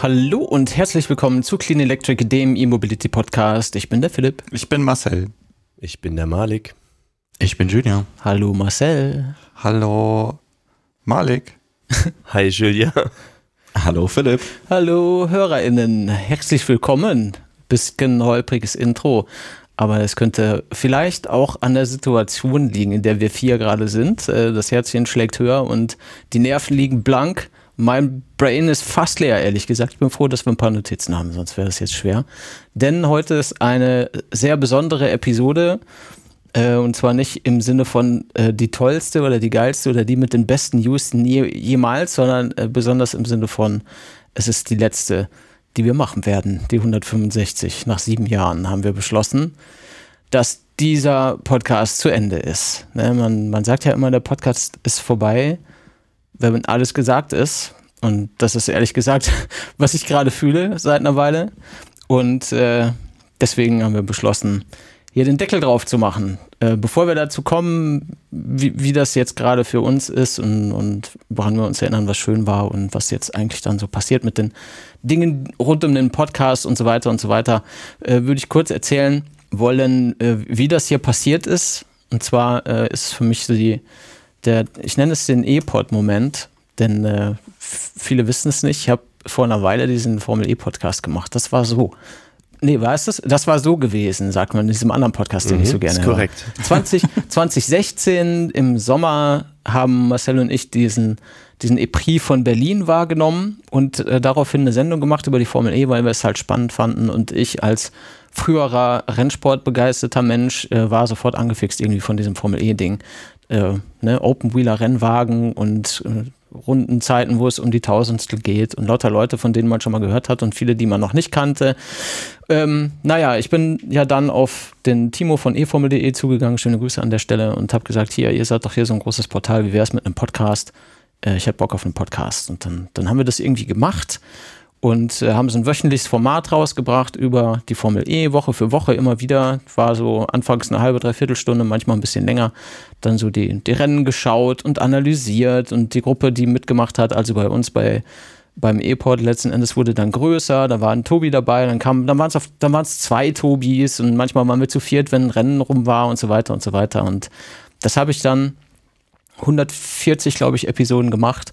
Hallo und herzlich willkommen zu Clean Electric, dem E-Mobility Podcast. Ich bin der Philipp. Ich bin Marcel. Ich bin der Malik. Ich bin Julia. Hallo Marcel. Hallo Malik. Hi Julia. Hallo Philipp. Hallo HörerInnen. Herzlich willkommen. Bisschen holpriges Intro. Aber es könnte vielleicht auch an der Situation liegen, in der wir vier gerade sind. Äh, das Herzchen schlägt höher und die Nerven liegen blank. Mein Brain ist fast leer, ehrlich gesagt. Ich bin froh, dass wir ein paar Notizen haben, sonst wäre das jetzt schwer. Denn heute ist eine sehr besondere Episode. Äh, und zwar nicht im Sinne von äh, die tollste oder die geilste oder die mit den besten News je, jemals, sondern äh, besonders im Sinne von, es ist die letzte, die wir machen werden. Die 165. Nach sieben Jahren haben wir beschlossen, dass dieser Podcast zu Ende ist. Ne, man, man sagt ja immer, der Podcast ist vorbei wenn alles gesagt ist. Und das ist ehrlich gesagt, was ich gerade fühle seit einer Weile. Und äh, deswegen haben wir beschlossen, hier den Deckel drauf zu machen. Äh, bevor wir dazu kommen, wie, wie das jetzt gerade für uns ist und, und woran wir uns erinnern, was schön war und was jetzt eigentlich dann so passiert mit den Dingen rund um den Podcast und so weiter und so weiter, äh, würde ich kurz erzählen wollen, äh, wie das hier passiert ist. Und zwar äh, ist für mich so die der, ich nenne es den E-Pod-Moment, denn äh, viele wissen es nicht. Ich habe vor einer Weile diesen Formel E-Podcast gemacht. Das war so. Nee, war es das? Das war so gewesen, sagt man in diesem anderen Podcast, den mhm, ich so gerne ist korrekt. höre. 20, 2016 im Sommer haben Marcel und ich diesen, diesen EPRI von Berlin wahrgenommen und äh, daraufhin eine Sendung gemacht über die Formel E, weil wir es halt spannend fanden und ich als früherer Rennsportbegeisterter Mensch äh, war sofort angefixt irgendwie von diesem Formel E-Ding äh, ne, Open-Wheeler-Rennwagen und äh, Rundenzeiten, wo es um die Tausendstel geht und lauter Leute, von denen man schon mal gehört hat und viele, die man noch nicht kannte. Ähm, naja, ich bin ja dann auf den Timo von eformel.de zugegangen, schöne Grüße an der Stelle und habe gesagt, hier, ihr seid doch hier so ein großes Portal, wie wäre es mit einem Podcast? Äh, ich hätte Bock auf einen Podcast und dann, dann haben wir das irgendwie gemacht und äh, haben so ein wöchentliches Format rausgebracht über die Formel E, Woche für Woche immer wieder. War so anfangs eine halbe, dreiviertel Stunde, manchmal ein bisschen länger. Dann so die, die Rennen geschaut und analysiert und die Gruppe, die mitgemacht hat, also bei uns bei beim E-Port letzten Endes wurde dann größer, da war ein Tobi dabei, dann kam, dann waren es dann waren es zwei Tobis und manchmal waren wir zu viert, wenn ein Rennen rum war und so weiter und so weiter. Und das habe ich dann 140, glaube ich, Episoden gemacht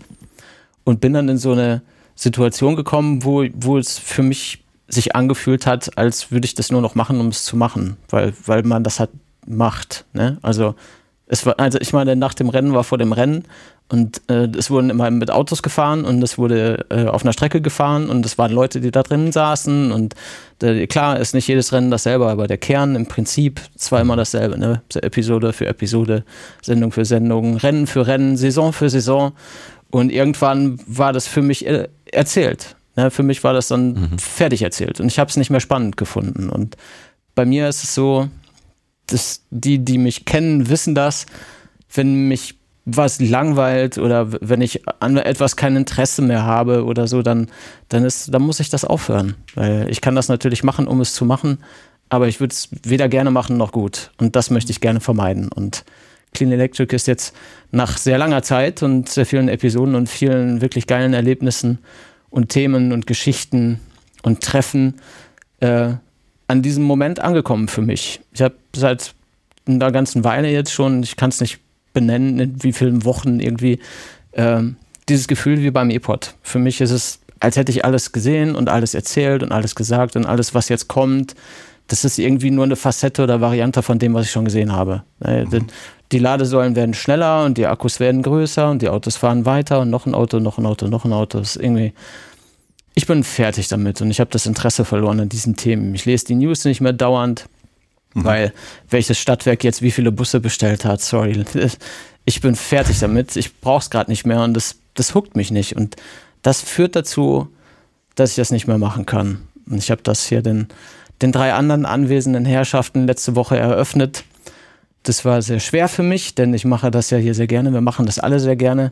und bin dann in so eine Situation gekommen, wo, wo es für mich sich angefühlt hat, als würde ich das nur noch machen, um es zu machen, weil, weil man das halt macht. Ne? Also es war, also ich meine, nach dem Rennen war vor dem Rennen und äh, es wurden immer mit Autos gefahren und es wurde äh, auf einer Strecke gefahren und es waren Leute, die da drinnen saßen und äh, klar ist nicht jedes Rennen dasselbe, aber der Kern im Prinzip zwar immer dasselbe, ne? Episode für Episode, Sendung für Sendung, Rennen für Rennen, Saison für Saison und irgendwann war das für mich äh, erzählt. Ne? Für mich war das dann mhm. fertig erzählt und ich habe es nicht mehr spannend gefunden. Und bei mir ist es so, dass die, die mich kennen, wissen das, wenn mich was langweilt oder wenn ich an etwas kein Interesse mehr habe oder so, dann, dann, ist, dann muss ich das aufhören. Weil ich kann das natürlich machen, um es zu machen, aber ich würde es weder gerne machen noch gut. Und das möchte ich gerne vermeiden. Und Clean Electric ist jetzt nach sehr langer Zeit und sehr vielen Episoden und vielen wirklich geilen Erlebnissen und Themen und Geschichten und Treffen äh, an diesem Moment angekommen für mich. Ich habe seit einer ganzen Weile jetzt schon, ich kann es nicht benennen, in wie vielen Wochen irgendwie, äh, dieses Gefühl wie beim E-Pod. Für mich ist es, als hätte ich alles gesehen und alles erzählt und alles gesagt und alles, was jetzt kommt, das ist irgendwie nur eine Facette oder Variante von dem, was ich schon gesehen habe. Äh, mhm die Ladesäulen werden schneller und die Akkus werden größer und die Autos fahren weiter und noch ein Auto, noch ein Auto, noch ein Auto. Das ist irgendwie. Ich bin fertig damit und ich habe das Interesse verloren an diesen Themen. Ich lese die News nicht mehr dauernd, mhm. weil welches Stadtwerk jetzt wie viele Busse bestellt hat. Sorry. Ich bin fertig damit. Ich brauche es gerade nicht mehr und das, das huckt mich nicht. Und das führt dazu, dass ich das nicht mehr machen kann. Und ich habe das hier den, den drei anderen anwesenden Herrschaften letzte Woche eröffnet das war sehr schwer für mich, denn ich mache das ja hier sehr gerne. Wir machen das alle sehr gerne.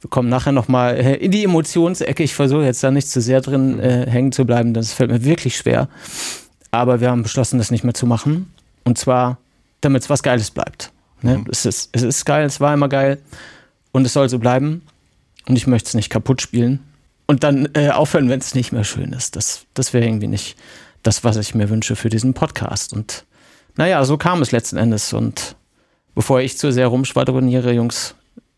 Wir kommen nachher nochmal äh, in die Emotionsecke. Ich versuche jetzt da nicht zu sehr drin äh, hängen zu bleiben. Das fällt mir wirklich schwer. Aber wir haben beschlossen, das nicht mehr zu machen. Und zwar, damit es was Geiles bleibt. Ne? Mhm. Es, ist, es ist geil, es war immer geil. Und es soll so bleiben. Und ich möchte es nicht kaputt spielen. und dann äh, aufhören, wenn es nicht mehr schön ist. Das, das wäre irgendwie nicht das, was ich mir wünsche für diesen Podcast. Und naja, so kam es letzten Endes. Und bevor ich zu sehr rumschwadroniere, Jungs,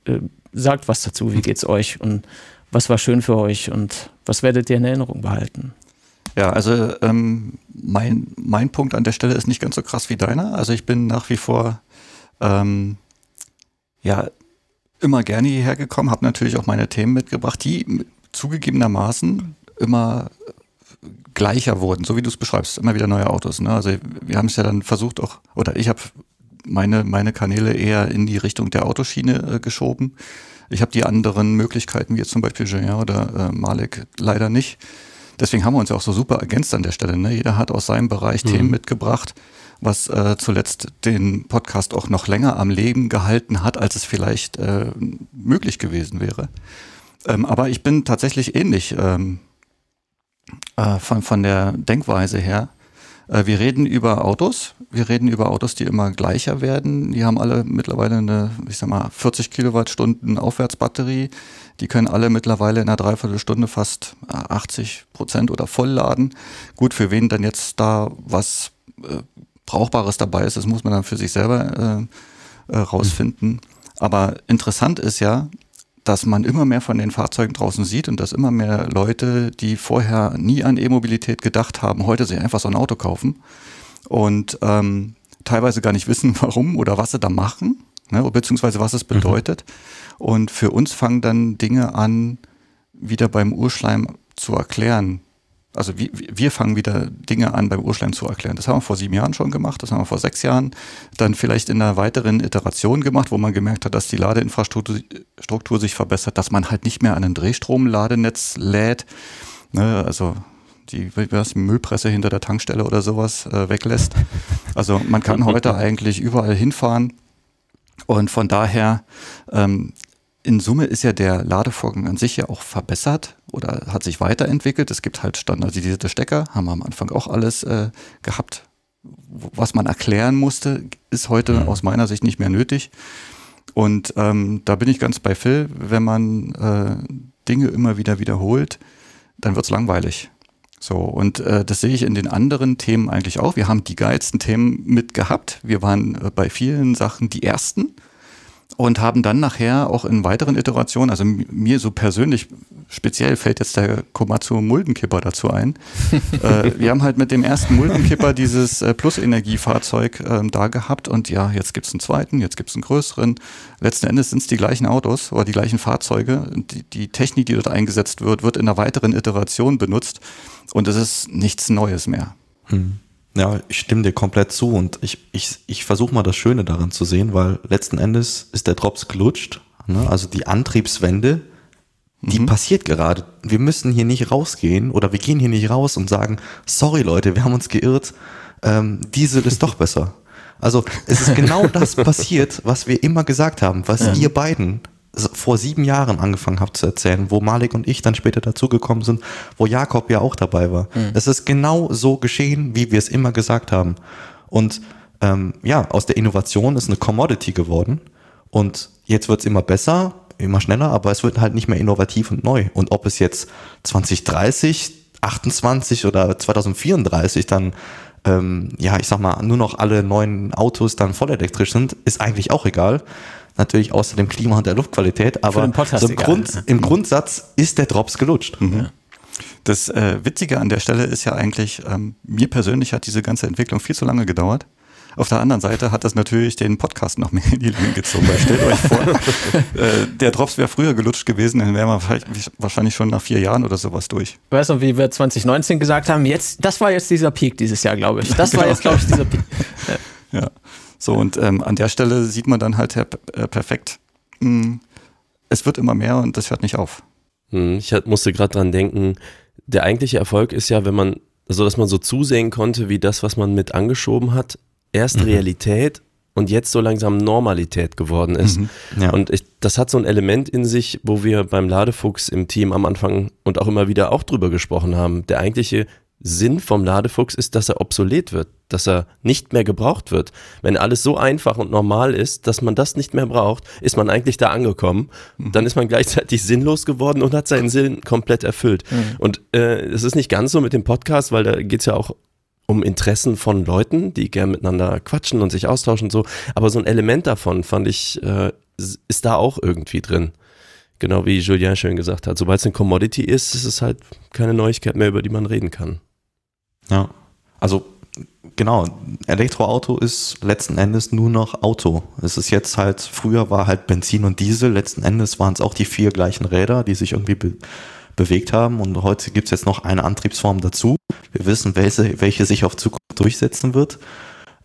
äh, sagt was dazu. Wie geht's euch? Und was war schön für euch? Und was werdet ihr in Erinnerung behalten? Ja, also ähm, mein, mein Punkt an der Stelle ist nicht ganz so krass wie deiner. Also ich bin nach wie vor ähm, ja immer gerne hierher gekommen, habe natürlich auch meine Themen mitgebracht, die zugegebenermaßen immer gleicher wurden, so wie du es beschreibst, immer wieder neue Autos. Ne? Also wir haben es ja dann versucht auch, oder ich habe meine, meine Kanäle eher in die Richtung der Autoschiene äh, geschoben. Ich habe die anderen Möglichkeiten, wie jetzt zum Beispiel Julien oder äh, Malek, leider nicht. Deswegen haben wir uns ja auch so super ergänzt an der Stelle. Ne? Jeder hat aus seinem Bereich mhm. Themen mitgebracht, was äh, zuletzt den Podcast auch noch länger am Leben gehalten hat, als es vielleicht äh, möglich gewesen wäre. Ähm, aber ich bin tatsächlich ähnlich ähm, äh, von, von der Denkweise her. Äh, wir reden über Autos. Wir reden über Autos, die immer gleicher werden. Die haben alle mittlerweile eine, ich sag mal, 40 Kilowattstunden Aufwärtsbatterie. Die können alle mittlerweile in einer Dreiviertelstunde fast 80 äh, Prozent oder voll laden. Gut, für wen dann jetzt da was äh, Brauchbares dabei ist, das muss man dann für sich selber äh, äh, rausfinden. Aber interessant ist ja, dass man immer mehr von den Fahrzeugen draußen sieht und dass immer mehr Leute, die vorher nie an E-Mobilität gedacht haben, heute sich einfach so ein Auto kaufen und ähm, teilweise gar nicht wissen, warum oder was sie da machen, ne, beziehungsweise was es mhm. bedeutet. Mhm. Und für uns fangen dann Dinge an, wieder beim Urschleim zu erklären, also wir, wir fangen wieder Dinge an beim Urschleim zu erklären. Das haben wir vor sieben Jahren schon gemacht, das haben wir vor sechs Jahren dann vielleicht in einer weiteren Iteration gemacht, wo man gemerkt hat, dass die Ladeinfrastruktur sich verbessert, dass man halt nicht mehr an ein Drehstromladenetz lädt, ne, also die was, Müllpresse hinter der Tankstelle oder sowas äh, weglässt. Also man kann heute eigentlich überall hinfahren und von daher ähm, in Summe ist ja der Ladevorgang an sich ja auch verbessert oder hat sich weiterentwickelt. Es gibt halt standardisierte Stecker, haben wir am Anfang auch alles äh, gehabt. Was man erklären musste, ist heute mhm. aus meiner Sicht nicht mehr nötig. Und ähm, da bin ich ganz bei Phil, wenn man äh, Dinge immer wieder wiederholt, dann wird's langweilig. So, und äh, das sehe ich in den anderen Themen eigentlich auch. Wir haben die geilsten Themen mit gehabt. Wir waren äh, bei vielen Sachen die ersten und haben dann nachher auch in weiteren Iterationen, also mir so persönlich speziell fällt jetzt der Komatsu Muldenkipper dazu ein. äh, wir haben halt mit dem ersten Muldenkipper dieses äh, Plus-Energie-Fahrzeug äh, da gehabt und ja, jetzt gibt's einen zweiten, jetzt gibt's einen größeren. Letzten Endes sind es die gleichen Autos oder die gleichen Fahrzeuge. Die, die Technik, die dort eingesetzt wird, wird in einer weiteren Iteration benutzt und es ist nichts Neues mehr. Hm. Ja, ich stimme dir komplett zu und ich, ich, ich versuche mal das Schöne daran zu sehen, weil letzten Endes ist der Drops gelutscht. Ne? Also die Antriebswende, die mhm. passiert gerade. Wir müssen hier nicht rausgehen oder wir gehen hier nicht raus und sagen, sorry Leute, wir haben uns geirrt, ähm, Diesel ist doch besser. Also es ist genau das passiert, was wir immer gesagt haben, was ja. ihr beiden vor sieben Jahren angefangen habe zu erzählen, wo Malik und ich dann später dazugekommen sind, wo Jakob ja auch dabei war. Mhm. Es ist genau so geschehen, wie wir es immer gesagt haben. Und ähm, ja, aus der Innovation ist eine Commodity geworden. Und jetzt wird es immer besser, immer schneller, aber es wird halt nicht mehr innovativ und neu. Und ob es jetzt 2030, 28 oder 2034 dann ähm, ja, ich sag mal, nur noch alle neuen Autos dann vollelektrisch sind, ist eigentlich auch egal natürlich außer dem Klima und der Luftqualität, aber so im, Grund, im, Grundsatz ist der Drops gelutscht. Mhm. Das äh, Witzige an der Stelle ist ja eigentlich, ähm, mir persönlich hat diese ganze Entwicklung viel zu lange gedauert. Auf der anderen Seite hat das natürlich den Podcast noch mehr in die Länge gezogen. Weil stellt euch vor, äh, der Drops wäre früher gelutscht gewesen, dann wären wir wahrscheinlich schon nach vier Jahren oder sowas durch. Weißt du, wie wir 2019 gesagt haben, jetzt, das war jetzt dieser Peak dieses Jahr, glaube ich. Das war genau. jetzt, glaube ich, dieser Peak. ja. So, und ähm, an der Stelle sieht man dann halt äh, perfekt, mh, hm, es wird immer mehr und das hört nicht auf. Hm, ich musste gerade dran denken, der eigentliche Erfolg ist ja, wenn man, also dass man so zusehen konnte, wie das, was man mit angeschoben hat, erst mhm. Realität und jetzt so langsam Normalität geworden ist. Mhm, ja. Und ich, das hat so ein Element in sich, wo wir beim Ladefuchs im Team am Anfang und auch immer wieder auch drüber gesprochen haben. Der eigentliche Sinn vom Ladefuchs ist, dass er obsolet wird, dass er nicht mehr gebraucht wird. Wenn alles so einfach und normal ist, dass man das nicht mehr braucht, ist man eigentlich da angekommen. Mhm. Dann ist man gleichzeitig sinnlos geworden und hat seinen Sinn komplett erfüllt. Mhm. Und äh, es ist nicht ganz so mit dem Podcast, weil da geht's ja auch um Interessen von Leuten, die gern miteinander quatschen und sich austauschen und so. Aber so ein Element davon fand ich, äh, ist da auch irgendwie drin. Genau wie Julien schön gesagt hat. Sobald es eine Commodity ist, ist es halt keine Neuigkeit mehr, über die man reden kann. Ja, also genau, Elektroauto ist letzten Endes nur noch Auto. Es ist jetzt halt, früher war halt Benzin und Diesel, letzten Endes waren es auch die vier gleichen Räder, die sich irgendwie be bewegt haben und heute gibt es jetzt noch eine Antriebsform dazu. Wir wissen, welche, welche sich auf Zukunft durchsetzen wird.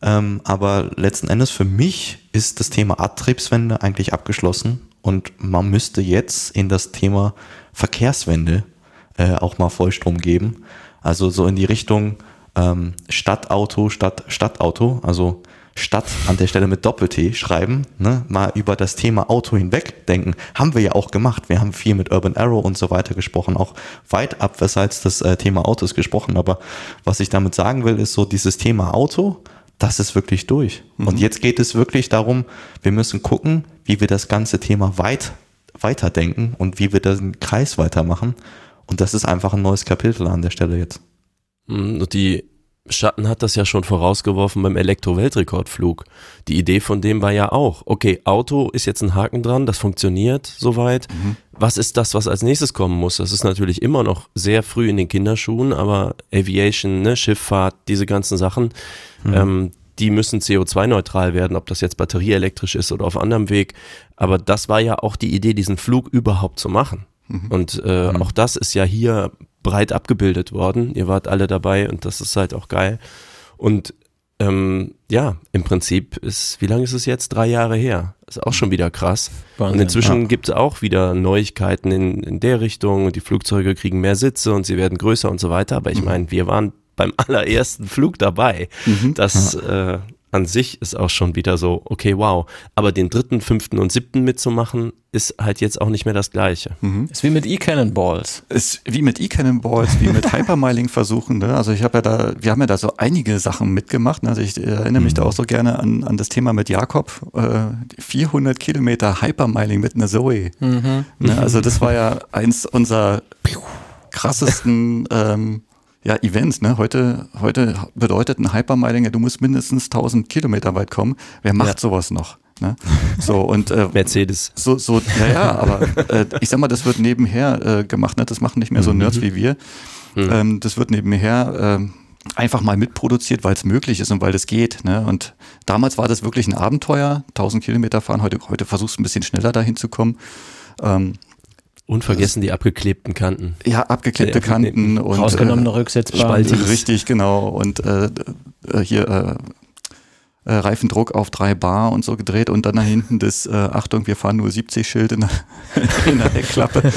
Ähm, aber letzten Endes für mich ist das Thema Antriebswende eigentlich abgeschlossen und man müsste jetzt in das Thema Verkehrswende äh, auch mal Vollstrom geben. Also so in die Richtung ähm, Stadtauto statt Stadtauto, also Stadt an der Stelle mit Doppel-T schreiben, ne, mal über das Thema Auto hinweg denken. Haben wir ja auch gemacht. Wir haben viel mit Urban Arrow und so weiter gesprochen, auch weit abseits das äh, Thema Autos gesprochen. Aber was ich damit sagen will, ist so dieses Thema Auto, das ist wirklich durch. Mhm. Und jetzt geht es wirklich darum, wir müssen gucken, wie wir das ganze Thema weit weiterdenken und wie wir den Kreis weitermachen. Und das ist einfach ein neues Kapitel an der Stelle jetzt. Und die Schatten hat das ja schon vorausgeworfen beim Elektro-Weltrekordflug. Die Idee von dem war ja auch, okay, Auto ist jetzt ein Haken dran, das funktioniert soweit. Mhm. Was ist das, was als nächstes kommen muss? Das ist natürlich immer noch sehr früh in den Kinderschuhen, aber Aviation, ne, Schifffahrt, diese ganzen Sachen, mhm. ähm, die müssen CO2-neutral werden, ob das jetzt batterieelektrisch ist oder auf anderem Weg. Aber das war ja auch die Idee, diesen Flug überhaupt zu machen. Mhm. Und äh, mhm. auch das ist ja hier breit abgebildet worden. Ihr wart alle dabei und das ist halt auch geil. Und ähm, ja, im Prinzip ist, wie lange ist es jetzt? Drei Jahre her. Ist auch schon wieder krass. Wahnsinn, und inzwischen ja. gibt es auch wieder Neuigkeiten in, in der Richtung. Die Flugzeuge kriegen mehr Sitze und sie werden größer und so weiter. Aber ich mhm. meine, wir waren beim allerersten Flug dabei. Mhm. Das, äh, an sich ist auch schon wieder so, okay, wow. Aber den dritten, fünften und siebten mitzumachen, ist halt jetzt auch nicht mehr das Gleiche. Mhm. Ist wie mit E-Cannonballs. Ist wie mit E-Cannonballs, wie mit Hypermiling-Versuchen. Ne? Also ich habe ja da, wir haben ja da so einige Sachen mitgemacht. Ne? Also ich erinnere mich mhm. da auch so gerne an, an das Thema mit Jakob. Äh, 400 Kilometer Hypermiling mit einer Zoe. Mhm. Ne? Also das war ja eins unserer krassesten ähm, ja, Events, ne? Heute, heute bedeutet ein Hypermiling, ja, du musst mindestens 1000 Kilometer weit kommen. Wer macht ja. sowas noch? Ne? So und äh, Mercedes. So, so, ja, ja, aber äh, ich sag mal, das wird nebenher äh, gemacht, ne? Das machen nicht mehr so mhm. Nerds wie wir. Mhm. Ähm, das wird nebenher äh, einfach mal mitproduziert, weil es möglich ist und weil es geht. Ne? Und damals war das wirklich ein Abenteuer, 1000 Kilometer fahren. Heute, heute versuchst du ein bisschen schneller dahin zu kommen. Ähm, Unvergessen die abgeklebten Kanten. Ja, abgeklebte Kanten und rausgenommene äh, Rücksetzbahn. Richtig, genau. Und äh, äh, hier äh, äh, Reifendruck auf drei Bar und so gedreht und dann da hinten das, äh, Achtung, wir fahren nur 70 Schild in der, in der Heckklappe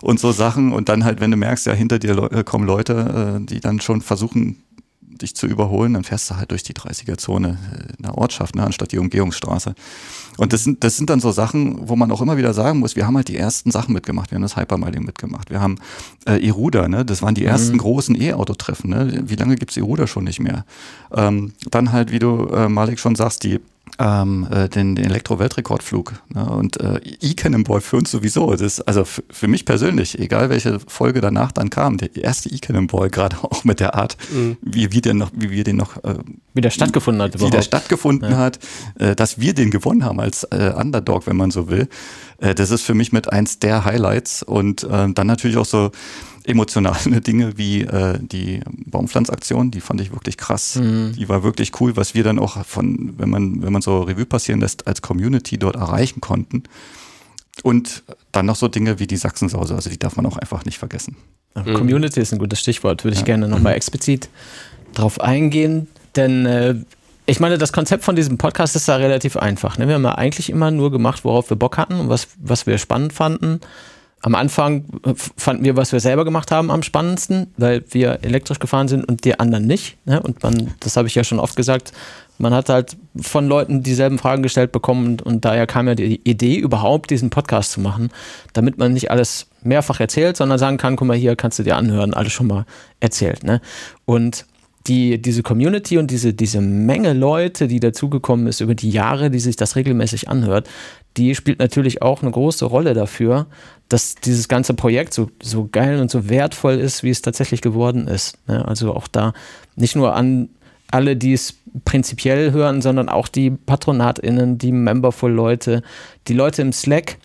und so Sachen. Und dann halt, wenn du merkst, ja, hinter dir le kommen Leute, äh, die dann schon versuchen, dich zu überholen, dann fährst du halt durch die 30er-Zone in der Ortschaft, ne, anstatt die Umgehungsstraße. Und das sind, das sind dann so Sachen, wo man auch immer wieder sagen muss, wir haben halt die ersten Sachen mitgemacht. Wir haben das Hypermiling mitgemacht. Wir haben äh, Iruda, ne? das waren die ersten mhm. großen E-Auto-Treffen. Ne? Wie lange gibt's Iruda schon nicht mehr? Ähm, dann halt, wie du, äh, Malik, schon sagst, die ähm, äh, den, den Elektro-Weltrekordflug. Ne? Und äh, E-Cannonball für uns sowieso. Das ist, also für mich persönlich, egal welche Folge danach dann kam, der erste E-Cannonball, gerade auch mit der Art, mhm. wie, wie, der noch, wie wir den noch äh, wie der stattgefunden hat. Wie überhaupt. der stattgefunden ja. hat, äh, dass wir den gewonnen haben als äh, Underdog, wenn man so will. Äh, das ist für mich mit eins der Highlights. Und äh, dann natürlich auch so emotionale Dinge wie äh, die Baumpflanzaktion, die fand ich wirklich krass. Mhm. Die war wirklich cool, was wir dann auch von, wenn man, wenn man so Revue passieren lässt, als Community dort erreichen konnten. Und dann noch so Dinge wie die Sachsensause, also die darf man auch einfach nicht vergessen. Mhm. Community ist ein gutes Stichwort, würde ich ja. gerne nochmal explizit drauf eingehen, denn äh, ich meine, das Konzept von diesem Podcast ist da relativ einfach. Ne? Wir haben ja eigentlich immer nur gemacht, worauf wir Bock hatten und was, was wir spannend fanden. Am Anfang fanden wir, was wir selber gemacht haben, am spannendsten, weil wir elektrisch gefahren sind und die anderen nicht. Ne? Und man, das habe ich ja schon oft gesagt, man hat halt von Leuten dieselben Fragen gestellt bekommen und, und daher kam ja die Idee, überhaupt diesen Podcast zu machen, damit man nicht alles mehrfach erzählt, sondern sagen kann, guck mal, hier kannst du dir anhören, alles schon mal erzählt. Ne? Und die, diese Community und diese, diese Menge Leute, die dazugekommen ist über die Jahre, die sich das regelmäßig anhört, die spielt natürlich auch eine große Rolle dafür, dass dieses ganze Projekt so, so geil und so wertvoll ist, wie es tatsächlich geworden ist. Ne? Also auch da nicht nur an alle, die es prinzipiell hören, sondern auch die PatronatInnen, die Memberful-Leute, die Leute im Slack,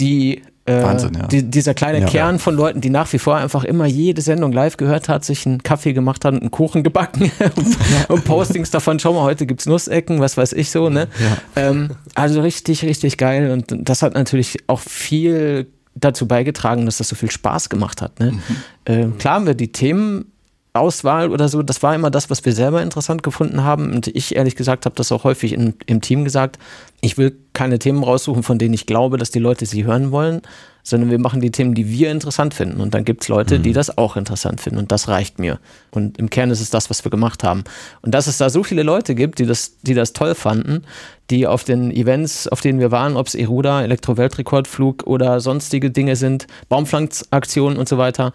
die äh, Wahnsinn, ja. Die, dieser kleine ja, Kern ja. von Leuten, die nach wie vor einfach immer jede Sendung live gehört hat, sich einen Kaffee gemacht hat und einen Kuchen gebacken und Postings davon, schau mal, heute gibt es Nussecken, was weiß ich so, ne? Ähm, also richtig, richtig geil und das hat natürlich auch viel dazu beigetragen, dass das so viel Spaß gemacht hat. Ne? Mhm. Äh, klar haben wir die Themen Auswahl oder so, das war immer das, was wir selber interessant gefunden haben. Und ich ehrlich gesagt habe das auch häufig in, im Team gesagt. Ich will keine Themen raussuchen, von denen ich glaube, dass die Leute sie hören wollen, sondern wir machen die Themen, die wir interessant finden. Und dann gibt es Leute, mhm. die das auch interessant finden. Und das reicht mir. Und im Kern ist es das, was wir gemacht haben. Und dass es da so viele Leute gibt, die das, die das toll fanden, die auf den Events, auf denen wir waren, ob es Eruda, Elektro-Weltrekordflug oder sonstige Dinge sind, Baumpflanzaktionen und so weiter,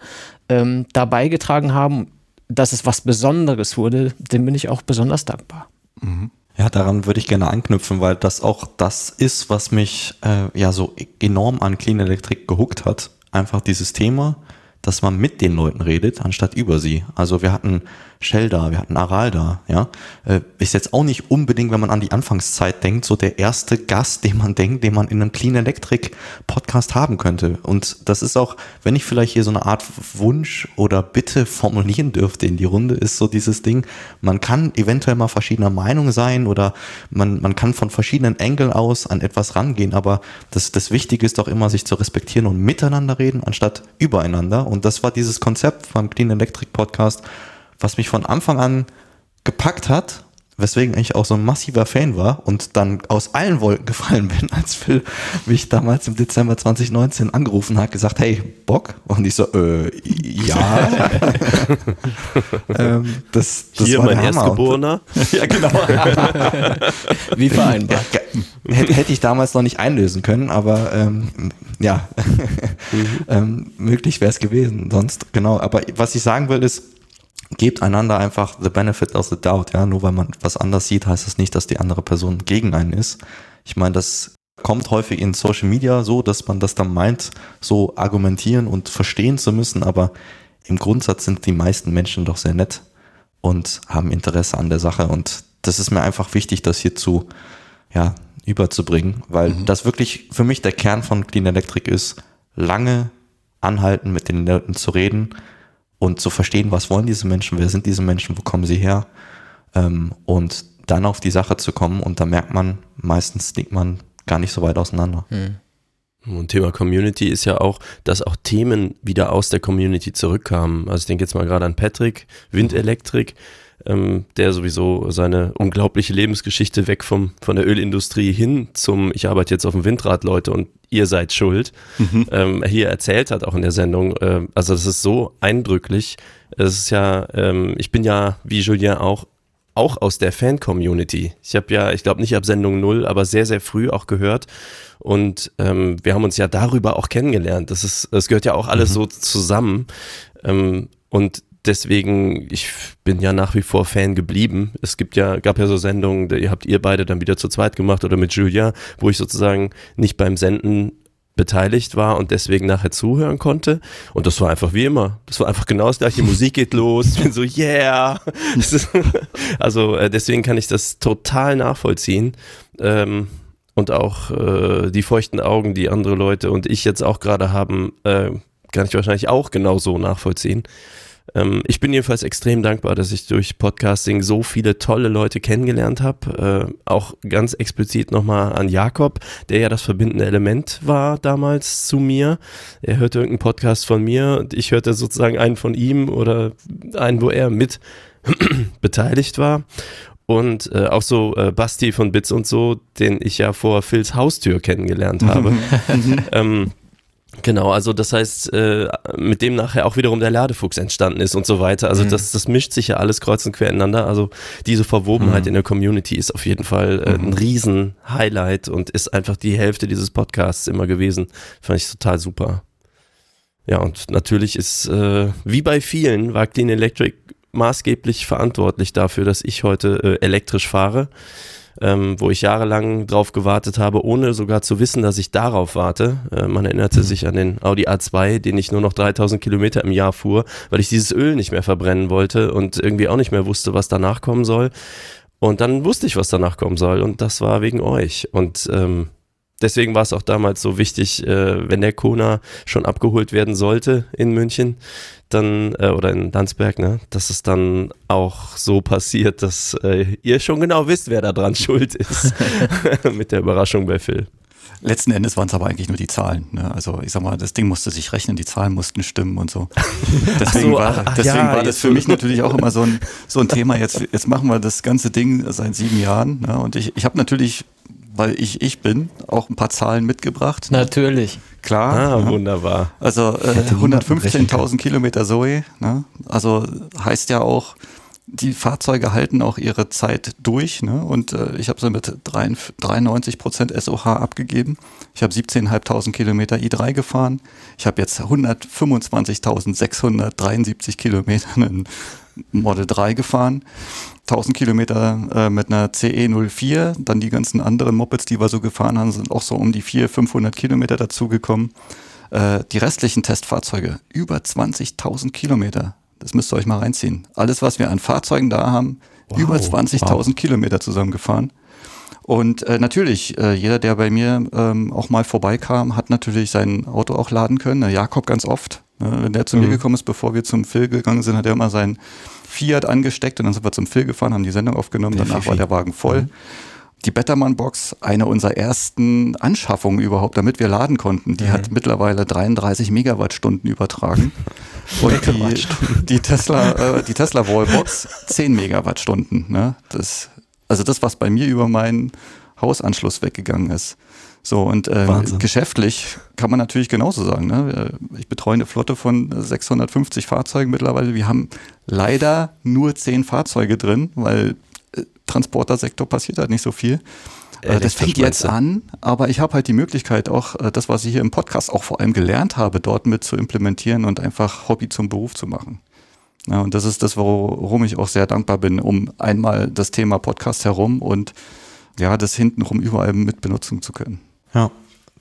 ähm, da beigetragen haben, dass es was Besonderes wurde, dem bin ich auch besonders dankbar. Mhm. Ja, daran würde ich gerne anknüpfen, weil das auch das ist, was mich äh, ja so enorm an Clean Electric gehuckt hat. Einfach dieses Thema, dass man mit den Leuten redet, anstatt über sie. Also wir hatten Shell da, wir hatten Aral da, ja. Äh, ist jetzt auch nicht unbedingt, wenn man an die Anfangszeit denkt, so der erste Gast, den man denkt, den man in einem Clean Electric Podcast haben könnte. Und das ist auch, wenn ich vielleicht hier so eine Art Wunsch oder Bitte formulieren dürfte in die Runde, ist so dieses Ding, man kann eventuell mal verschiedener Meinung sein oder man, man kann von verschiedenen Engeln aus an etwas rangehen, aber das, das Wichtige ist doch immer, sich zu respektieren und miteinander reden, anstatt übereinander. Und das war dieses Konzept vom Clean Electric Podcast, was mich von Anfang an gepackt hat, weswegen ich auch so ein massiver Fan war und dann aus allen Wolken gefallen bin, als Phil mich damals im Dezember 2019 angerufen hat, gesagt, hey, Bock? Und ich so, äh, ja. ähm, das, das Hier mein Erstgeborener. ja, genau. Wie vereinbart. Hätte ich damals noch nicht einlösen können, aber ähm, ja, mhm. ähm, möglich wäre es gewesen. Sonst, genau. Aber was ich sagen will, ist, gebt einander einfach the benefit of the doubt, ja. Nur weil man was anders sieht, heißt das nicht, dass die andere Person gegen einen ist. Ich meine, das kommt häufig in Social Media so, dass man das dann meint, so argumentieren und verstehen zu müssen, aber im Grundsatz sind die meisten Menschen doch sehr nett und haben Interesse an der Sache und das ist mir einfach wichtig, das hierzu ja, überzubringen, weil mhm. das wirklich für mich der Kern von Clean Electric ist, lange anhalten, mit den Leuten zu reden, und zu verstehen, was wollen diese Menschen, wer sind diese Menschen, wo kommen sie her ähm, und dann auf die Sache zu kommen und da merkt man, meistens liegt man gar nicht so weit auseinander. Hm. Und Thema Community ist ja auch, dass auch Themen wieder aus der Community zurückkamen. Also ich denke jetzt mal gerade an Patrick, Windelektrik, ähm, der sowieso seine unglaubliche Lebensgeschichte weg vom, von der Ölindustrie hin zum, ich arbeite jetzt auf dem Windrad, Leute, und ihr seid schuld, mhm. ähm, hier erzählt hat, auch in der Sendung. Ähm, also das ist so eindrücklich. Es ist ja, ähm, ich bin ja, wie Julien auch, auch aus der Fan-Community. Ich habe ja, ich glaube nicht ab Sendung null, aber sehr, sehr früh auch gehört. Und ähm, wir haben uns ja darüber auch kennengelernt. Das ist, das gehört ja auch alles mhm. so zusammen. Ähm, und deswegen, ich bin ja nach wie vor Fan geblieben. Es gibt ja, gab ja so Sendungen, ihr habt ihr beide dann wieder zu zweit gemacht oder mit Julia, wo ich sozusagen nicht beim Senden beteiligt war und deswegen nachher zuhören konnte. Und das war einfach wie immer. Das war einfach genau das gleiche. Musik geht los. Ich bin so, yeah. also äh, deswegen kann ich das total nachvollziehen. Ähm, und auch äh, die feuchten Augen, die andere Leute und ich jetzt auch gerade haben, äh, kann ich wahrscheinlich auch genauso nachvollziehen. Ähm, ich bin jedenfalls extrem dankbar, dass ich durch Podcasting so viele tolle Leute kennengelernt habe. Äh, auch ganz explizit nochmal an Jakob, der ja das verbindende Element war damals zu mir. Er hörte irgendeinen Podcast von mir und ich hörte sozusagen einen von ihm oder einen, wo er mit beteiligt war. Und äh, auch so äh, Basti von Bits und so, den ich ja vor Phils Haustür kennengelernt habe. ähm, Genau, also das heißt, äh, mit dem nachher auch wiederum der Ladefuchs entstanden ist und so weiter. Also mhm. das, das mischt sich ja alles kreuz und quer ineinander. Also diese Verwobenheit mhm. in der Community ist auf jeden Fall äh, ein mhm. Riesen-Highlight und ist einfach die Hälfte dieses Podcasts immer gewesen. Fand ich total super. Ja, und natürlich ist, äh, wie bei vielen, war Clean Electric maßgeblich verantwortlich dafür, dass ich heute äh, elektrisch fahre ähm, wo ich jahrelang drauf gewartet habe, ohne sogar zu wissen, dass ich darauf warte. Äh, man erinnerte mhm. sich an den Audi A2, den ich nur noch 3000 Kilometer im Jahr fuhr, weil ich dieses Öl nicht mehr verbrennen wollte und irgendwie auch nicht mehr wusste, was danach kommen soll. Und dann wusste ich, was danach kommen soll und das war wegen euch. Und ähm, deswegen war es auch damals so wichtig, äh, wenn der Kona schon abgeholt werden sollte in München, dann, äh, oder in Landsberg, ne, dass es dann auch so passiert, dass äh, ihr schon genau wisst, wer da dran schuld ist. Mit der Überraschung bei Phil. Letzten Endes waren es aber eigentlich nur die Zahlen. Ne? Also ich sag mal, das Ding musste sich rechnen, die Zahlen mussten stimmen und so. Deswegen, so, war, ach, deswegen ja, war das für mich natürlich auch immer so ein, so ein Thema. Jetzt, jetzt machen wir das ganze Ding seit sieben Jahren. Ne? Und ich, ich habe natürlich weil ich ich bin, auch ein paar Zahlen mitgebracht. Natürlich. Klar. Ah, ja. wunderbar. Also äh, 115.000 Kilometer Zoe. Ne? Also heißt ja auch, die Fahrzeuge halten auch ihre Zeit durch. Ne? Und äh, ich habe sie mit 93 Prozent SOH abgegeben. Ich habe 17.500 Kilometer i3 gefahren. Ich habe jetzt 125.673 Kilometer einen Model 3 gefahren. 1000 Kilometer äh, mit einer CE04, dann die ganzen anderen Mopeds, die wir so gefahren haben, sind auch so um die 400, 500 Kilometer dazugekommen. Äh, die restlichen Testfahrzeuge, über 20.000 Kilometer. Das müsst ihr euch mal reinziehen. Alles, was wir an Fahrzeugen da haben, wow, über 20.000 wow. Kilometer zusammengefahren. Und äh, natürlich, äh, jeder, der bei mir ähm, auch mal vorbeikam, hat natürlich sein Auto auch laden können. Der Jakob ganz oft. Ne? Wenn der zu mhm. mir gekommen ist, bevor wir zum Phil gegangen sind, hat er immer sein Fiat angesteckt und dann sind wir zum Phil gefahren, haben die Sendung aufgenommen, der danach Fifi. war der Wagen voll. Mhm. Die Betterman-Box, eine unserer ersten Anschaffungen überhaupt, damit wir laden konnten. Die mhm. hat mittlerweile 33 Megawattstunden übertragen. Und die, die, Tesla, äh, die Tesla Wallbox 10 Megawattstunden. Ne? Das, also das, was bei mir über meinen Hausanschluss weggegangen ist. So, und äh, geschäftlich kann man natürlich genauso sagen. Ne? Ich betreue eine Flotte von 650 Fahrzeugen mittlerweile. Wir haben leider nur 10 Fahrzeuge drin, weil äh, Transportersektor passiert halt nicht so viel. Äh, das fängt jetzt an, aber ich habe halt die Möglichkeit auch, äh, das, was ich hier im Podcast auch vor allem gelernt habe, dort mit zu implementieren und einfach Hobby zum Beruf zu machen. Ja, und das ist das, worum ich auch sehr dankbar bin, um einmal das Thema Podcast herum und ja, das hintenrum überall mit benutzen zu können. Ja,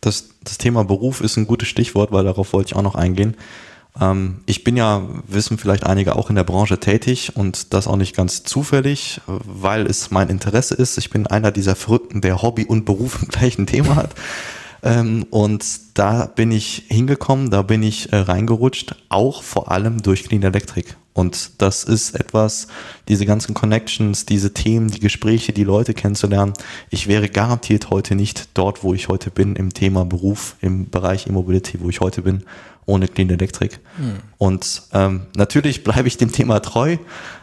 das, das Thema Beruf ist ein gutes Stichwort, weil darauf wollte ich auch noch eingehen. Ähm, ich bin ja, wissen vielleicht einige, auch in der Branche tätig und das auch nicht ganz zufällig, weil es mein Interesse ist. Ich bin einer dieser Verrückten, der Hobby und Beruf im gleichen Thema hat. Ähm, und da bin ich hingekommen, da bin ich äh, reingerutscht, auch vor allem durch Clean Electric. Und das ist etwas, diese ganzen Connections, diese Themen, die Gespräche, die Leute kennenzulernen. Ich wäre garantiert heute nicht dort, wo ich heute bin, im Thema Beruf, im Bereich E-Mobility, wo ich heute bin, ohne Clean Electric. Hm. Und ähm, natürlich bleibe ich dem Thema treu,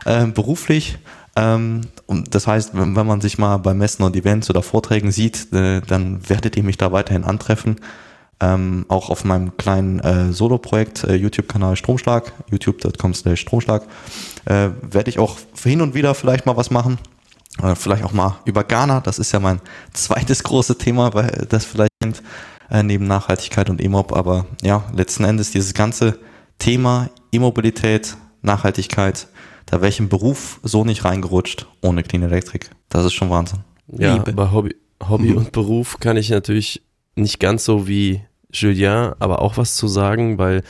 äh, beruflich. Ähm, und das heißt, wenn, man sich mal bei Messen und Events oder Vorträgen sieht, äh, dann werdet ihr mich da weiterhin antreffen ähm, auch auf meinem kleinen äh, Solo-Projekt, äh, YouTube-Kanal Stromschlag, youtube.com slash Stromschlag, werde ich auch hin und wieder vielleicht mal was machen. Vielleicht auch mal über Ghana, das ist ja mein zweites großes Thema, weil das vielleicht neben Nachhaltigkeit und E-Mob. Aber ja, letzten Endes dieses ganze Thema E-Mobilität, Nachhaltigkeit, da wäre ich im Beruf so nicht reingerutscht ohne Clean Electric. Das ist schon Wahnsinn. Ja, Liebe. bei Hobby, Hobby mhm. und Beruf kann ich natürlich nicht ganz so wie Julien aber auch was zu sagen, weil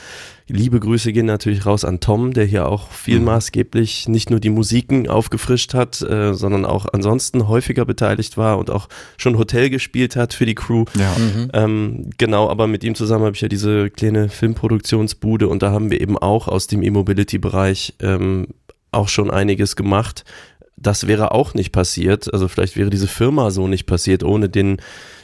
liebe Grüße gehen natürlich raus an Tom, der hier auch viel mhm. maßgeblich nicht nur die Musiken aufgefrischt hat, äh, sondern auch ansonsten häufiger beteiligt war und auch schon Hotel gespielt hat für die Crew. Ja. Mhm. Ähm, genau, aber mit ihm zusammen habe ich ja diese kleine Filmproduktionsbude und da haben wir eben auch aus dem E-Mobility-Bereich ähm, auch schon einiges gemacht das wäre auch nicht passiert. Also vielleicht wäre diese Firma so nicht passiert ohne den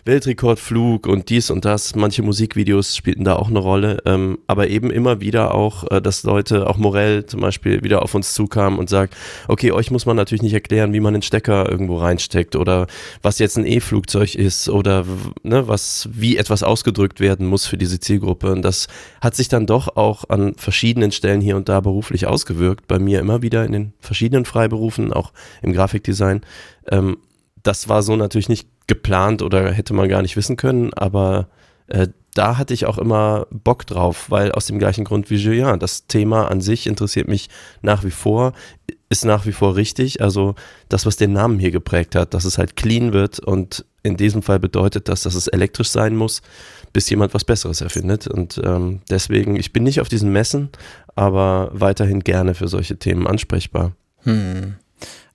Weltrekordflug und dies und das. Manche Musikvideos spielten da auch eine Rolle, ähm, aber eben immer wieder auch, äh, dass Leute, auch Morell zum Beispiel, wieder auf uns zukamen und sagt, okay, euch muss man natürlich nicht erklären, wie man den Stecker irgendwo reinsteckt oder was jetzt ein E-Flugzeug ist oder ne, was, wie etwas ausgedrückt werden muss für diese Zielgruppe. Und das hat sich dann doch auch an verschiedenen Stellen hier und da beruflich ausgewirkt. Bei mir immer wieder in den verschiedenen Freiberufen, auch im Grafikdesign. Ähm, das war so natürlich nicht geplant oder hätte man gar nicht wissen können, aber äh, da hatte ich auch immer Bock drauf, weil aus dem gleichen Grund wie Julien. Das Thema an sich interessiert mich nach wie vor, ist nach wie vor richtig. Also das, was den Namen hier geprägt hat, dass es halt clean wird und in diesem Fall bedeutet das, dass es elektrisch sein muss, bis jemand was Besseres erfindet. Und ähm, deswegen, ich bin nicht auf diesen Messen, aber weiterhin gerne für solche Themen ansprechbar. Hm.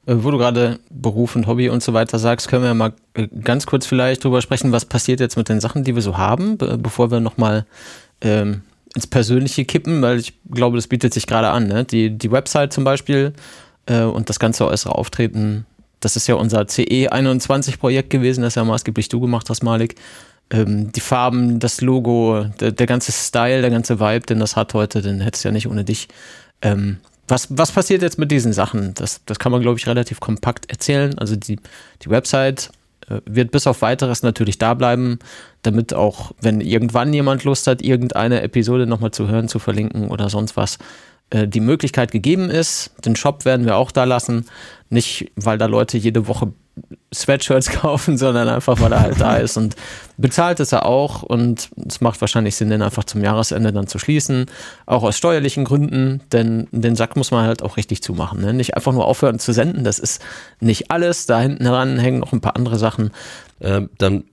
Äh, wo du gerade Beruf und Hobby und so weiter sagst, können wir mal äh, ganz kurz vielleicht drüber sprechen, was passiert jetzt mit den Sachen, die wir so haben, bevor wir nochmal ähm, ins Persönliche kippen, weil ich glaube, das bietet sich gerade an. Ne? Die, die Website zum Beispiel äh, und das ganze äußere Auftreten, das ist ja unser CE21-Projekt gewesen, das ja maßgeblich du gemacht hast, Malik. Ähm, die Farben, das Logo, der, der, ganze Style, der ganze Vibe, den das hat heute, den hättest du ja nicht ohne dich. Ähm, was, was passiert jetzt mit diesen Sachen? Das, das kann man, glaube ich, relativ kompakt erzählen. Also die, die Website äh, wird bis auf weiteres natürlich da bleiben, damit auch, wenn irgendwann jemand Lust hat, irgendeine Episode nochmal zu hören, zu verlinken oder sonst was, äh, die Möglichkeit gegeben ist. Den Shop werden wir auch da lassen. Nicht, weil da Leute jede Woche Sweatshirts kaufen, sondern einfach, weil er halt da ist und bezahlt ist er auch und es macht wahrscheinlich Sinn, den einfach zum Jahresende dann zu schließen, auch aus steuerlichen Gründen, denn den Sack muss man halt auch richtig zumachen. Ne? Nicht einfach nur aufhören zu senden, das ist nicht alles, da hinten heran hängen noch ein paar andere Sachen. Ähm, dann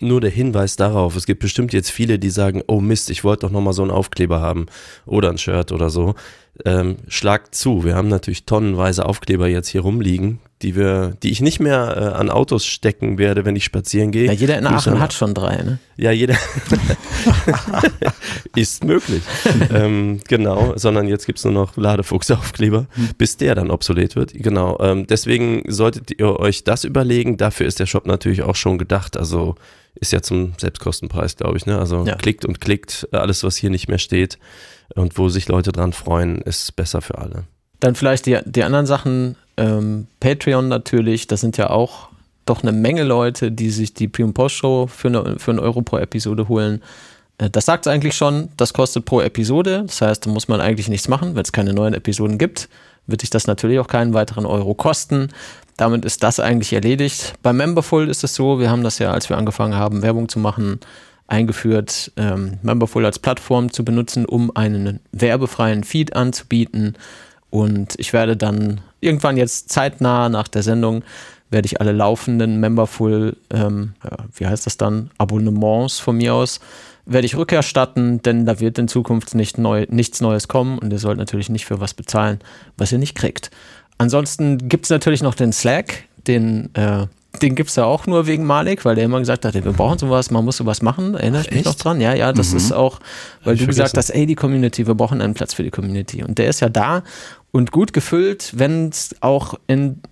nur der Hinweis darauf, es gibt bestimmt jetzt viele, die sagen, oh Mist, ich wollte doch nochmal so einen Aufkleber haben oder ein Shirt oder so. Ähm, schlagt zu, wir haben natürlich tonnenweise Aufkleber jetzt hier rumliegen, die wir, die ich nicht mehr äh, an Autos stecken werde, wenn ich spazieren gehe. Ja, jeder in Aachen hat schon drei, ne? Ja, jeder ist möglich. ähm, genau, sondern jetzt gibt's nur noch Ladefuchsaufkleber, hm. bis der dann obsolet wird. Genau. Ähm, deswegen solltet ihr euch das überlegen. Dafür ist der Shop natürlich auch schon gedacht. Also ist ja zum Selbstkostenpreis, glaube ich. Ne? Also ja. klickt und klickt, alles, was hier nicht mehr steht und wo sich Leute dran freuen, ist besser für alle. Dann vielleicht die, die anderen Sachen ähm, Patreon natürlich, das sind ja auch doch eine Menge Leute, die sich die Pre- und Post-Show für, eine, für einen Euro pro Episode holen. Äh, das sagt es eigentlich schon, das kostet pro Episode. Das heißt, da muss man eigentlich nichts machen. Wenn es keine neuen Episoden gibt, wird sich das natürlich auch keinen weiteren Euro kosten. Damit ist das eigentlich erledigt. Bei Memberful ist es so, wir haben das ja, als wir angefangen haben, Werbung zu machen, eingeführt, ähm, Memberful als Plattform zu benutzen, um einen werbefreien Feed anzubieten. Und ich werde dann irgendwann jetzt zeitnah nach der Sendung werde ich alle laufenden Memberful, ähm, ja, wie heißt das dann, Abonnements von mir aus, werde ich rückerstatten, denn da wird in Zukunft nicht neu, nichts Neues kommen und ihr sollt natürlich nicht für was bezahlen, was ihr nicht kriegt. Ansonsten gibt es natürlich noch den Slack, den, äh, den gibt es ja auch nur wegen Malik, weil der immer gesagt hat, wir brauchen sowas, man muss sowas machen. Erinnere ich mich noch dran? Ja, ja, das mhm. ist auch, weil du gesagt hast, ey, die Community, wir brauchen einen Platz für die Community. Und der ist ja da und gut gefüllt, wenn es auch in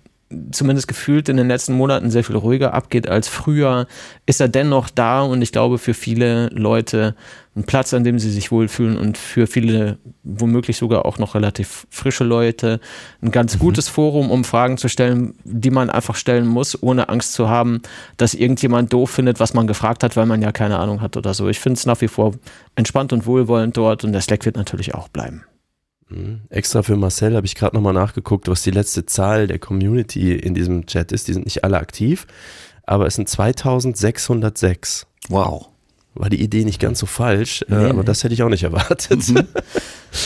zumindest gefühlt in den letzten Monaten sehr viel ruhiger abgeht als früher, ist er dennoch da und ich glaube für viele Leute ein Platz, an dem sie sich wohlfühlen und für viele womöglich sogar auch noch relativ frische Leute ein ganz mhm. gutes Forum, um Fragen zu stellen, die man einfach stellen muss, ohne Angst zu haben, dass irgendjemand doof findet, was man gefragt hat, weil man ja keine Ahnung hat oder so. Ich finde es nach wie vor entspannt und wohlwollend dort und der Slack wird natürlich auch bleiben. Mhm. Extra für Marcel habe ich gerade nochmal nachgeguckt, was die letzte Zahl der Community in diesem Chat ist. Die sind nicht alle aktiv, aber es sind 2606. Wow war die Idee nicht ganz so falsch, äh, nee, aber nee. das hätte ich auch nicht erwartet. Mhm.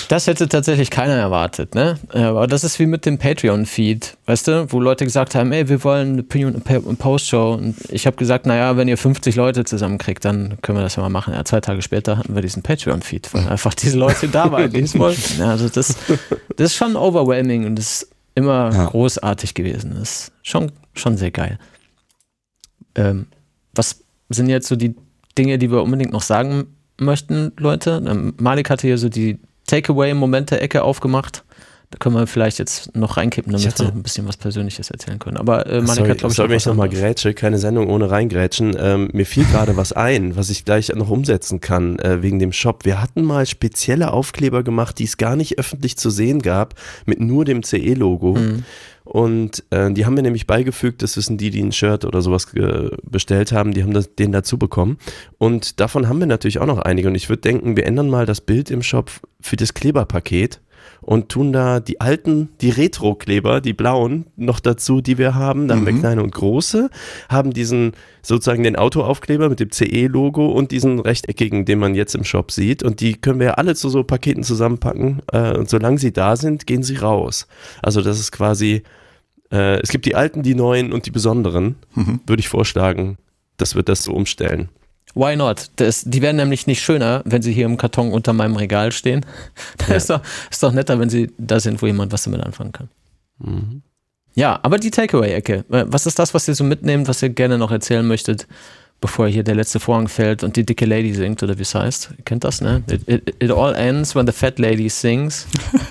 Das hätte tatsächlich keiner erwartet, ne? Aber das ist wie mit dem Patreon-Feed, weißt du, wo Leute gesagt haben, ey, wir wollen eine Post-Show. Und ich habe gesagt, naja, wenn ihr 50 Leute zusammenkriegt, dann können wir das ja mal machen. Ja, zwei Tage später hatten wir diesen Patreon-Feed, weil einfach diese Leute da waren, die es wollten. Ja, also das, das ist schon overwhelming und das ist immer ja. großartig gewesen. Das ist schon, schon sehr geil. Ähm, was sind jetzt so die Dinge, die wir unbedingt noch sagen möchten, Leute. Ähm, Malik hatte hier so die Takeaway-Momente-Ecke aufgemacht. Da können wir vielleicht jetzt noch reinkippen, damit hatte- wir ein bisschen was Persönliches erzählen können. Aber äh, Sorry, Monika hat, glaube ich, sorry, noch wenn was ich nochmal grätsche, keine Sendung ohne reingrätschen. Ähm, mir fiel gerade was ein, was ich gleich noch umsetzen kann, äh, wegen dem Shop. Wir hatten mal spezielle Aufkleber gemacht, die es gar nicht öffentlich zu sehen gab, mit nur dem CE-Logo. Mhm. Und äh, die haben mir nämlich beigefügt, das wissen die, die ein Shirt oder sowas äh, bestellt haben, die haben das, den dazu bekommen. Und davon haben wir natürlich auch noch einige. Und ich würde denken, wir ändern mal das Bild im Shop für das Kleberpaket und tun da die alten, die Retro-Kleber, die blauen, noch dazu, die wir haben. Da haben wir kleine und große, haben diesen sozusagen den Autoaufkleber mit dem CE-Logo und diesen rechteckigen, den man jetzt im Shop sieht. Und die können wir ja alle zu so Paketen zusammenpacken. Äh, und solange sie da sind, gehen sie raus. Also das ist quasi, äh, es gibt die alten, die neuen und die besonderen. Würde ich vorschlagen, dass wir das so umstellen. Why not? Das, die werden nämlich nicht schöner, wenn sie hier im Karton unter meinem Regal stehen. Das Ja. ist, doch, ist doch netter, wenn sie da sind, wo jemand was damit anfangen kann. Mhm. Ja, aber die Takeaway-Ecke. Äh, Was ist das, was ihr so mitnehmt, was ihr gerne noch erzählen möchtet, bevor hier der letzte Vorhang fällt und die dicke Lady singt oder wie es heißt? Ihr kennt das, ne? It, it, it all ends when the fat lady sings.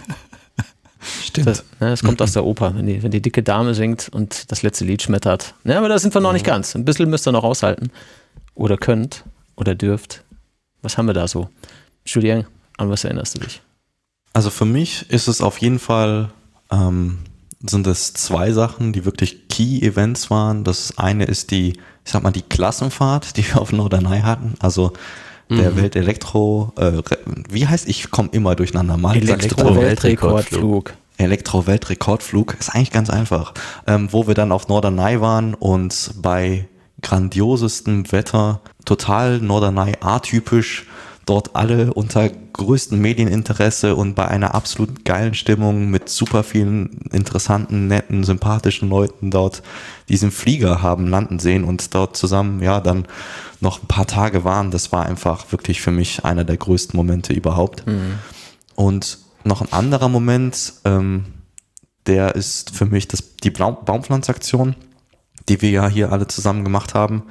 Stimmt. Das, ne, das kommt aus der Oper, wenn die, wenn die dicke Dame singt und das letzte Lied schmettert. Ja, aber da sind wir noch nicht ganz. Ein bisschen müsst ihr noch aushalten. Oder könnt oder dürft. Was haben wir da so? Julien, an was erinnerst du dich? Also für mich ist es auf jeden Fall, ähm, sind es zwei Sachen, die wirklich Key-Events waren. Das eine ist die, ich sag mal, die Klassenfahrt, die wir auf Norderney hatten. Also der Weltelektro, äh, wie heißt, ich komme immer durcheinander. Mal Elektro-Weltrekordflug. Elektro-Weltrekordflug ist eigentlich ganz einfach. Ähm, wo wir dann auf Norderney waren und bei grandiosestem Wetter, total Norderney atypisch, dort alle unter größtem Medieninteresse und bei einer absolut geilen Stimmung mit super vielen interessanten, netten, sympathischen Leuten dort diesen Flieger haben landen sehen und dort zusammen, ja, dann noch ein paar Tage waren. Das war einfach wirklich für mich einer der größten Momente überhaupt. Und noch ein anderer Moment, ähm, der ist für mich das, die Baumpflanzaktion, die wir ja hier alle zusammen gemacht haben.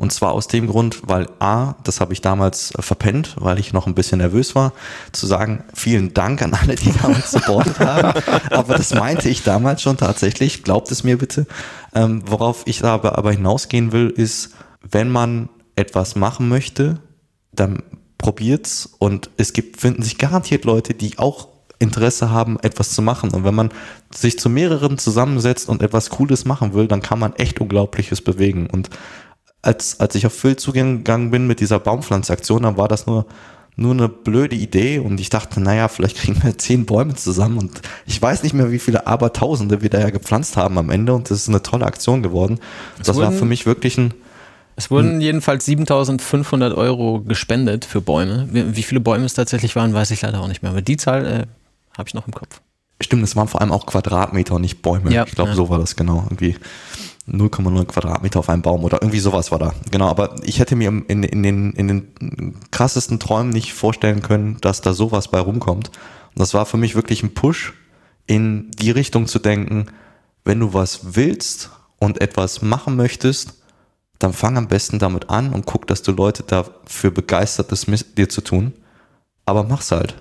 Und zwar aus dem Grund, weil A, das habe ich damals äh, verpennt, weil ich noch ein bisschen nervös war, zu sagen, vielen Dank an alle, die damals supportet haben. Aber das meinte ich damals schon tatsächlich, glaubt es mir bitte. Ähm, worauf ich aber, aber hinausgehen will, ist, wenn man etwas machen möchte, dann probiert's und es gibt, finden sich garantiert Leute, die auch Interesse haben, etwas zu machen. Und wenn man sich zu mehreren zusammensetzt und etwas Cooles machen will, dann kann man echt Unglaubliches bewegen. Und als, als ich auf Phil zugegangen bin mit dieser Baumpflanzaktion, dann war das nur, nur eine blöde Idee und ich dachte, naja, vielleicht kriegen wir zehn Bäume zusammen und ich weiß nicht mehr, wie viele Abertausende wir da ja gepflanzt haben am Ende und das ist eine tolle Aktion geworden. Das war wurden- für mich wirklich ein, Es wurden jedenfalls 7500 Euro gespendet für Bäume. Wie, wie viele Bäume es tatsächlich waren, weiß ich leider auch nicht mehr. Aber die Zahl äh, habe ich noch im Kopf. Stimmt, es waren vor allem auch Quadratmeter und nicht Bäume. Ja, ich glaube, ja. so war das genau. Irgendwie 0,9 Quadratmeter auf einem Baum oder irgendwie sowas war da. Genau, aber ich hätte mir in, in, den, in den krassesten Träumen nicht vorstellen können, dass da sowas bei rumkommt. Und das war für mich wirklich ein Push, in die Richtung zu denken, wenn du was willst und etwas machen möchtest, dann fang am besten damit an und guck, dass du Leute dafür begeistert, das mit dir zu tun. Aber mach's halt.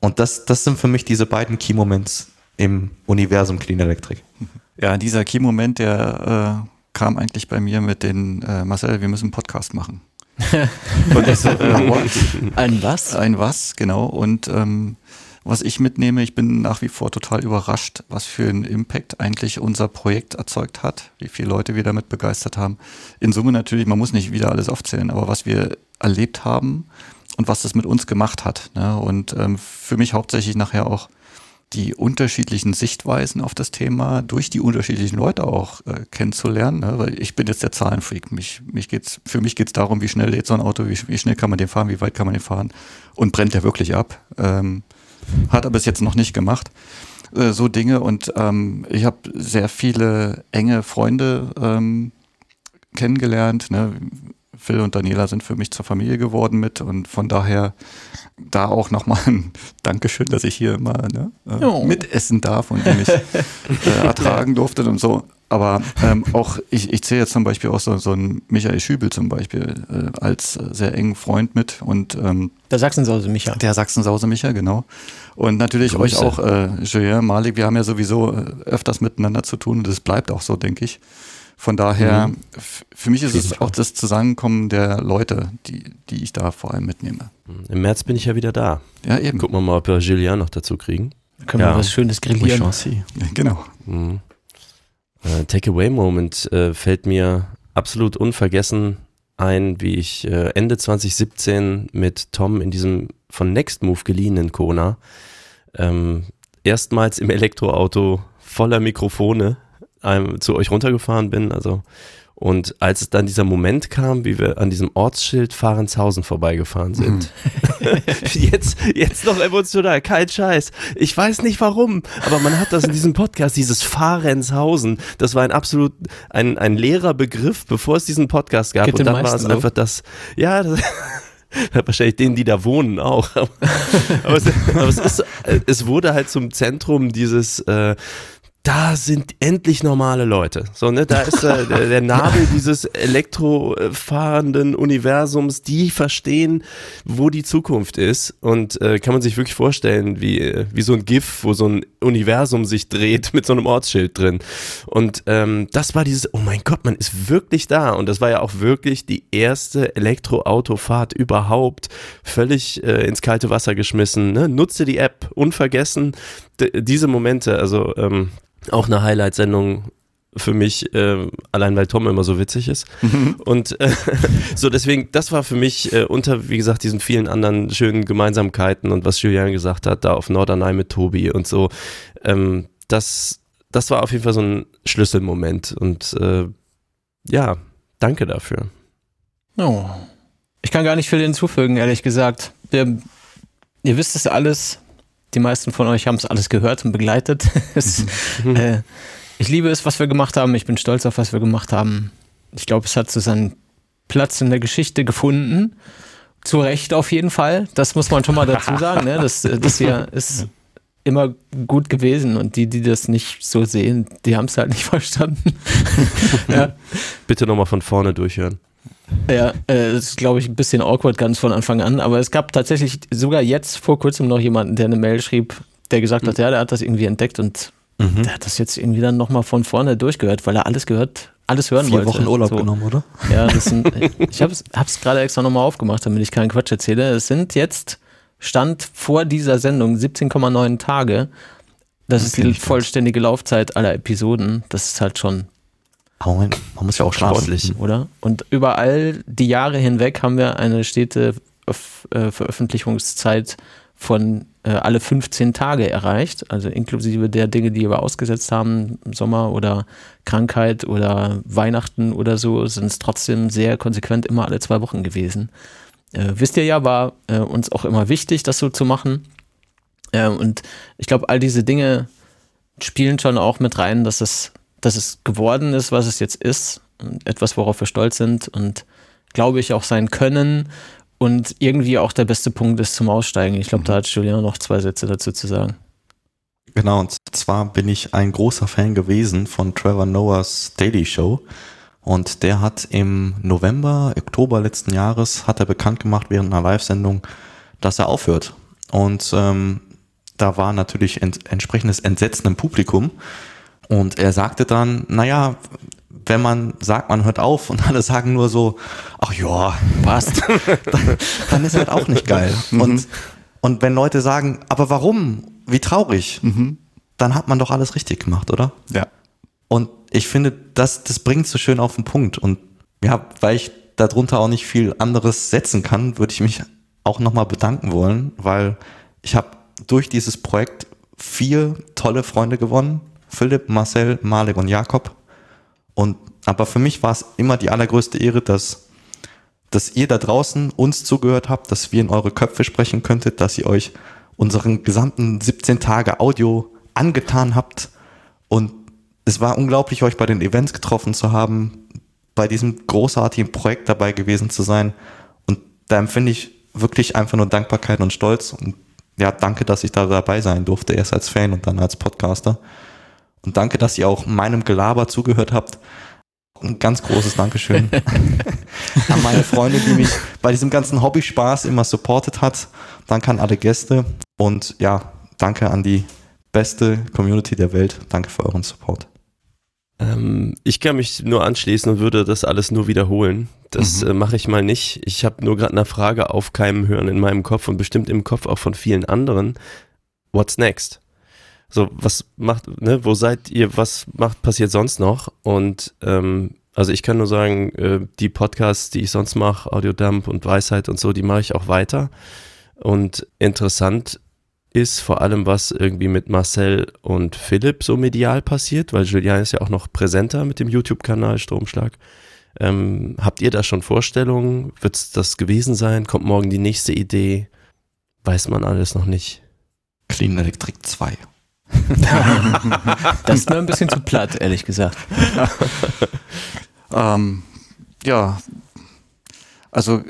Und das, das sind für mich diese beiden Key-Moments im Universum Clean Electric. Ja, dieser Key-Moment, der äh, kam eigentlich bei mir mit den äh, Marcel, wir müssen einen Podcast machen. Und ich so, äh, what? Ein was? Ein was, genau. Und ähm, was ich mitnehme, ich bin nach wie vor total überrascht, was für einen Impact eigentlich unser Projekt erzeugt hat, wie viele Leute wir damit begeistert haben. In Summe natürlich, man muss nicht wieder alles aufzählen, aber was wir erlebt haben und was das mit uns gemacht hat. Ne? Und ähm, für mich hauptsächlich nachher auch die unterschiedlichen Sichtweisen auf das Thema durch die unterschiedlichen Leute auch äh, kennenzulernen, ne? weil ich bin jetzt der Zahlenfreak. Mich, mich geht's, für mich geht's darum, wie schnell lädt so ein Auto, wie, wie schnell kann man den fahren, wie weit kann man den fahren und brennt der wirklich ab. Ähm, hat er bis jetzt noch nicht gemacht. Äh, so Dinge und ähm, ich habe sehr viele enge Freunde ähm, kennengelernt. Ne? Phil und Daniela sind für mich zur Familie geworden mit und von daher da auch nochmal ein Dankeschön, dass ich hier mal ne, äh, Oh. mitessen darf und mich äh, ertragen durftet und so. Aber ähm, auch ich, ich zähle jetzt zum Beispiel auch so, so einen Michael Schübel zum Beispiel äh, als sehr engen Freund mit und ähm, Der Sachsensause, Micha. der Sachsensause Micha, genau. Und natürlich Grüße. euch auch, äh, Julien, Malik, wir haben ja sowieso äh, öfters miteinander zu tun und das bleibt auch so, denke ich. Von daher, f- für mich ist es auch das Zusammenkommen der Leute, die, die ich da vor allem mitnehme. Im März bin ich ja wieder da. Ja, eben. Gucken wir mal, ob wir Julian noch dazu kriegen. Da können Ja. wir was Schönes grillieren. Genau. Mhm. Äh, Takeaway-Moment äh, fällt mir absolut unvergessen ein, wie ich äh, Ende 2017 mit Tom in diesem von Nextmove geliehenen Kona ähm, erstmals im Elektroauto voller Mikrofone ähm, zu euch runtergefahren bin. Also und als es dann dieser Moment kam, wie wir an diesem Ortsschild Fahrenshausen vorbeigefahren sind, jetzt, jetzt noch emotional, kein Scheiß. Ich weiß nicht warum, aber man hat das in diesem Podcast, dieses Fahrenshausen, das war ein absolut, ein, ein leerer Begriff, bevor es diesen Podcast gab. Geht und dann war es so. einfach das, ja, das, wahrscheinlich denen, die da wohnen auch. Aber, aber, es, aber es, ist, es wurde halt zum Zentrum dieses, äh, da sind endlich normale Leute. So, ne, da ist äh, der, der Nabel dieses elektrofahrenden Universums, die verstehen, wo die Zukunft ist. Und äh, kann man sich wirklich vorstellen, wie, äh, wie so ein GIF, wo so ein Universum sich dreht mit so einem Ortsschild drin. Und ähm, das war dieses, oh mein Gott, man ist wirklich da. Und das war ja auch wirklich die erste Elektroautofahrt überhaupt. Völlig äh, ins kalte Wasser geschmissen. Ne? Nutze die App, unvergessen. Diese Momente, also ähm, auch eine Highlight-Sendung für mich, äh, allein weil Tom immer so witzig ist. Und äh, so deswegen, das war für mich äh, unter, wie gesagt, diesen vielen anderen schönen Gemeinsamkeiten und was Julian gesagt hat, da auf Norderney mit Tobi und so, ähm, das, das war auf jeden Fall so ein Schlüsselmoment und äh, ja, danke dafür. Oh. Ich kann gar nicht viel hinzufügen, ehrlich gesagt. Wir, ihr wisst es alles. Die meisten von euch haben es alles gehört und begleitet. es, äh, ich liebe es, was wir gemacht haben. Ich bin stolz auf, was wir gemacht haben. Ich glaube, es hat so seinen Platz in der Geschichte gefunden. Zu Recht auf jeden Fall. Das muss man schon mal dazu sagen. Ne? Das, das hier ist immer gut gewesen und die, die das nicht so sehen, die haben es halt nicht verstanden. ja. Bitte nochmal von vorne durchhören. Ja, äh, das ist, glaube ich, ein bisschen awkward ganz von Anfang an, aber es gab tatsächlich sogar jetzt vor kurzem noch jemanden, der eine Mail schrieb, der gesagt hat, ja, der hat das irgendwie entdeckt und Mhm. der hat das jetzt irgendwie dann nochmal von vorne durchgehört, weil er alles gehört, alles hören Vier wollte. Wochen Urlaub So. genommen, oder? Ja, das sind, ich habe es gerade extra nochmal aufgemacht, damit ich keinen Quatsch erzähle. Es sind jetzt, Stand vor dieser Sendung 17,9 Tage. Das ist Okay, die nicht ganz. vollständige Laufzeit aller Episoden. Das ist halt schon Aber man, muss ja auch. Sportlich. oder? Und überall die Jahre hinweg haben wir eine stete äh, Veröffentlichungszeit von äh, alle 15 Tage erreicht, also inklusive der Dinge, die wir ausgesetzt haben, Sommer oder Krankheit oder Weihnachten oder so, sind es trotzdem sehr konsequent immer alle zwei Wochen gewesen. Äh, wisst ihr ja, war äh, uns auch immer wichtig, das so zu machen. Äh, und ich glaube, all diese Dinge spielen schon auch mit rein, dass es, dass es geworden ist, was es jetzt ist. Und etwas, worauf wir stolz sind und glaube ich auch sein können. Und irgendwie auch der beste Punkt ist zum Aussteigen. Ich glaube, da hat Julian noch zwei Sätze dazu zu sagen. Genau, und zwar bin ich ein großer Fan gewesen von Trevor Noahs Daily Show. Und der hat im November, Oktober letzten Jahres, hat er bekannt gemacht während einer Live-Sendung, dass er aufhört. Und ähm, da war natürlich ent entsprechendes Entsetzen im Publikum. Und er sagte dann, naja, wenn man sagt, man hört auf und alle sagen nur so, ach ja, passt, dann, dann ist halt auch nicht geil. Und, und wenn Leute sagen, aber warum? Wie traurig? Dann hat man doch alles richtig gemacht, oder? Ja. Und ich finde, das, das bringt so schön auf den Punkt. Und ja, weil ich darunter auch nicht viel anderes setzen kann, würde ich mich auch nochmal bedanken wollen, weil ich habe durch dieses Projekt vier tolle Freunde gewonnen. Philipp, Marcel, Malik und Jakob. Und aber für mich war es immer die allergrößte Ehre, dass, dass ihr da draußen uns zugehört habt, dass wir in eure Köpfe sprechen könntet, dass ihr euch unseren gesamten 17 Tage Audio angetan habt. Und es war unglaublich, euch bei den Events getroffen zu haben. bei diesem großartigen Projekt dabei gewesen zu sein. Und da empfinde ich wirklich einfach nur Dankbarkeit und Stolz. Und ja, danke, dass ich da dabei sein durfte, erst als Fan und dann als Podcaster. Und danke, dass ihr auch meinem Gelaber zugehört habt. Ein ganz großes Dankeschön an meine Freunde, die mich bei diesem ganzen Hobby-Spaß immer supportet hat. Danke an alle Gäste und ja, danke an die beste Community der Welt. Danke für euren Support. Ähm, ich kann mich nur anschließen und würde das alles nur wiederholen. Das mhm. äh, mache ich mal nicht. Ich habe nur gerade eine Frage aufkeimen hören in meinem Kopf und bestimmt im Kopf auch von vielen anderen. What's next? So, was macht, ne, wo seid ihr, was macht, passiert sonst noch? Und ähm, also ich kann nur sagen, äh, die Podcasts, die ich sonst mache, Audiodump und Weisheit und so, die mache ich auch weiter. Und interessant ist vor allem, was irgendwie mit Marcel und Philipp so medial passiert, weil Julian ist ja auch noch präsenter mit dem YouTube-Kanal Stromschlag. Ähm, habt ihr da schon Vorstellungen? Wird es das gewesen sein? Kommt morgen die nächste Idee? Weiß man alles noch nicht. Clean Electric 2. das ist mir ein bisschen zu platt, ehrlich gesagt. ähm, ja, also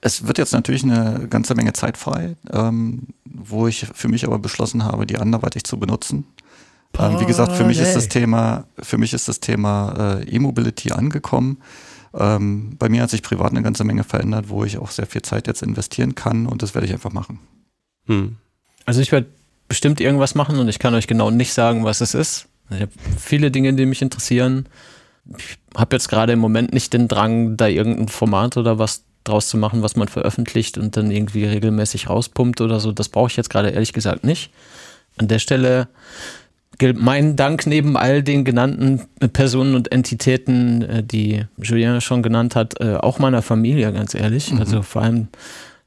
es wird jetzt natürlich eine ganze Menge Zeit frei, ähm, wo ich für mich aber beschlossen habe, die anderweitig zu benutzen. Ähm, wie gesagt, für mich ist das Thema, für mich ist das Thema äh, E-Mobility angekommen. Ähm, bei mir hat sich privat eine ganze Menge verändert, wo ich auch sehr viel Zeit jetzt investieren kann und das werde ich einfach machen. Hm. Also ich werde bestimmt irgendwas machen und ich kann euch genau nicht sagen, was es ist. Ich habe viele Dinge, die mich interessieren. Ich habe jetzt gerade im Moment nicht den Drang, da irgendein Format oder was draus zu machen, was man veröffentlicht und dann irgendwie regelmäßig rauspumpt oder so. Das brauche ich jetzt gerade ehrlich gesagt nicht. An der Stelle gilt mein Dank neben all den genannten Personen und Entitäten, äh, die Julien schon genannt hat, äh, auch meiner Familie, ganz ehrlich. Mhm. Also vor allem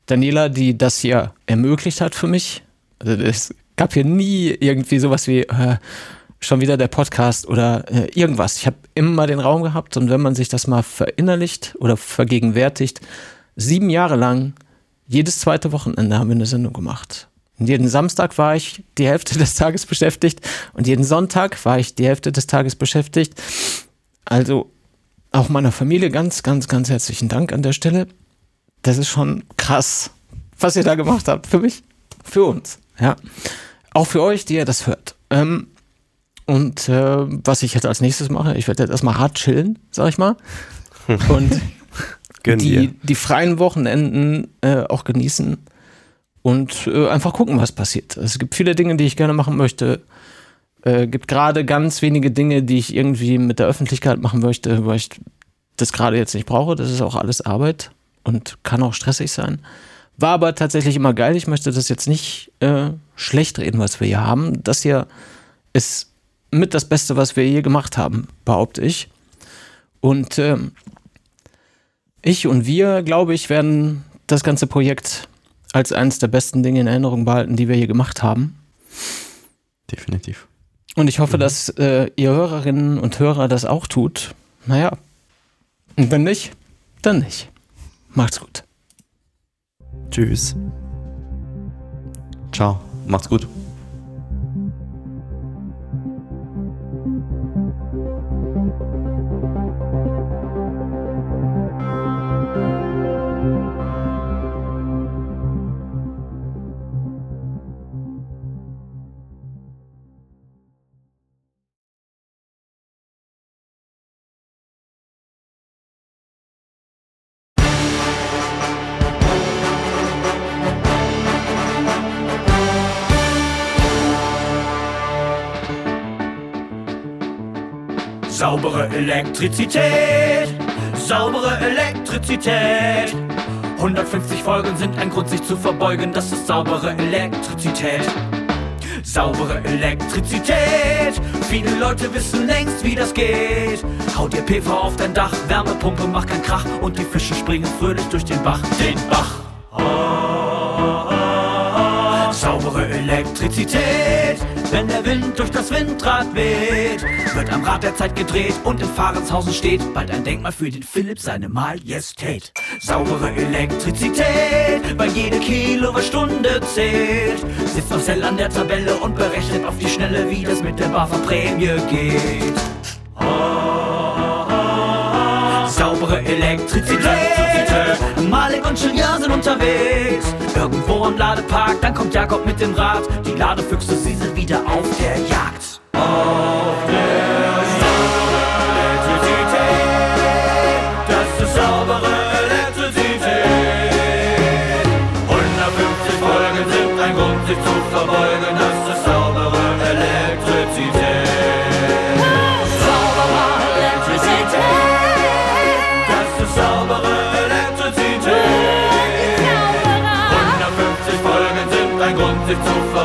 Daniela, die das hier ermöglicht hat für mich. Also es gab hier nie irgendwie sowas wie äh, schon wieder der Podcast oder äh, irgendwas. Ich habe immer den Raum gehabt und wenn man sich das mal verinnerlicht oder vergegenwärtigt, sieben Jahre lang, jedes zweite Wochenende haben wir eine Sendung gemacht. Und jeden Samstag war ich die Hälfte des Tages beschäftigt und jeden Sonntag war ich die Hälfte des Tages beschäftigt. Also auch meiner Familie ganz, ganz, ganz herzlichen Dank an der Stelle. Das ist schon krass, was ihr da gemacht habt. Für mich, für uns. Ja. Auch für euch, die ihr das hört. Ähm, und äh, was ich jetzt als nächstes mache, ich werde jetzt erstmal hart chillen, sag ich mal. Und die, die freien Wochenenden äh, auch genießen und äh, einfach gucken, was passiert. Es gibt viele Dinge, die ich gerne machen möchte. Äh, gibt gerade ganz wenige Dinge, die ich irgendwie mit der Öffentlichkeit machen möchte, weil ich das gerade jetzt nicht brauche. Das ist auch alles Arbeit und kann auch stressig sein. War aber tatsächlich immer geil. Ich möchte das jetzt nicht äh, schlecht reden, was wir hier haben. Das hier ist mit das Beste, was wir je gemacht haben, behaupte ich. Und äh, ich und wir, glaube ich, werden das ganze Projekt als eines der besten Dinge in Erinnerung behalten, die wir hier gemacht haben. Definitiv. Und ich hoffe, mhm. dass äh, ihr Hörerinnen und Hörer das auch tut. Naja. Und wenn nicht, dann nicht. Macht's gut. Tschüss. Ciao. Macht's gut. Elektrizität, saubere Elektrizität. 150 Folgen sind ein Grund, sich zu verbeugen, das ist saubere Elektrizität. Saubere Elektrizität, viele Leute wissen längst, wie das geht. Haut dir PV auf dein Dach, Wärmepumpe macht keinen Krach und die Fische springen fröhlich durch den Bach, den Bach. Oh. Saubere Elektrizität, wenn der Wind durch das Windrad weht, wird am Rad der Zeit gedreht und in Fahrenshausen steht bald ein Denkmal für den Philipp, seine Majestät. Saubere Elektrizität, weil jede Kilowattstunde zählt. Sitzt Marcel an der Tabelle und berechnet auf die Schnelle, wie das mit der BAFA-Prämie geht. Elektrizität. Malik und Julian sind unterwegs. Irgendwo am Ladepark, dann kommt Jakob mit dem Rad. Die Ladefüchse, sie sind wieder auf der Jagd. Auf der Folgen sind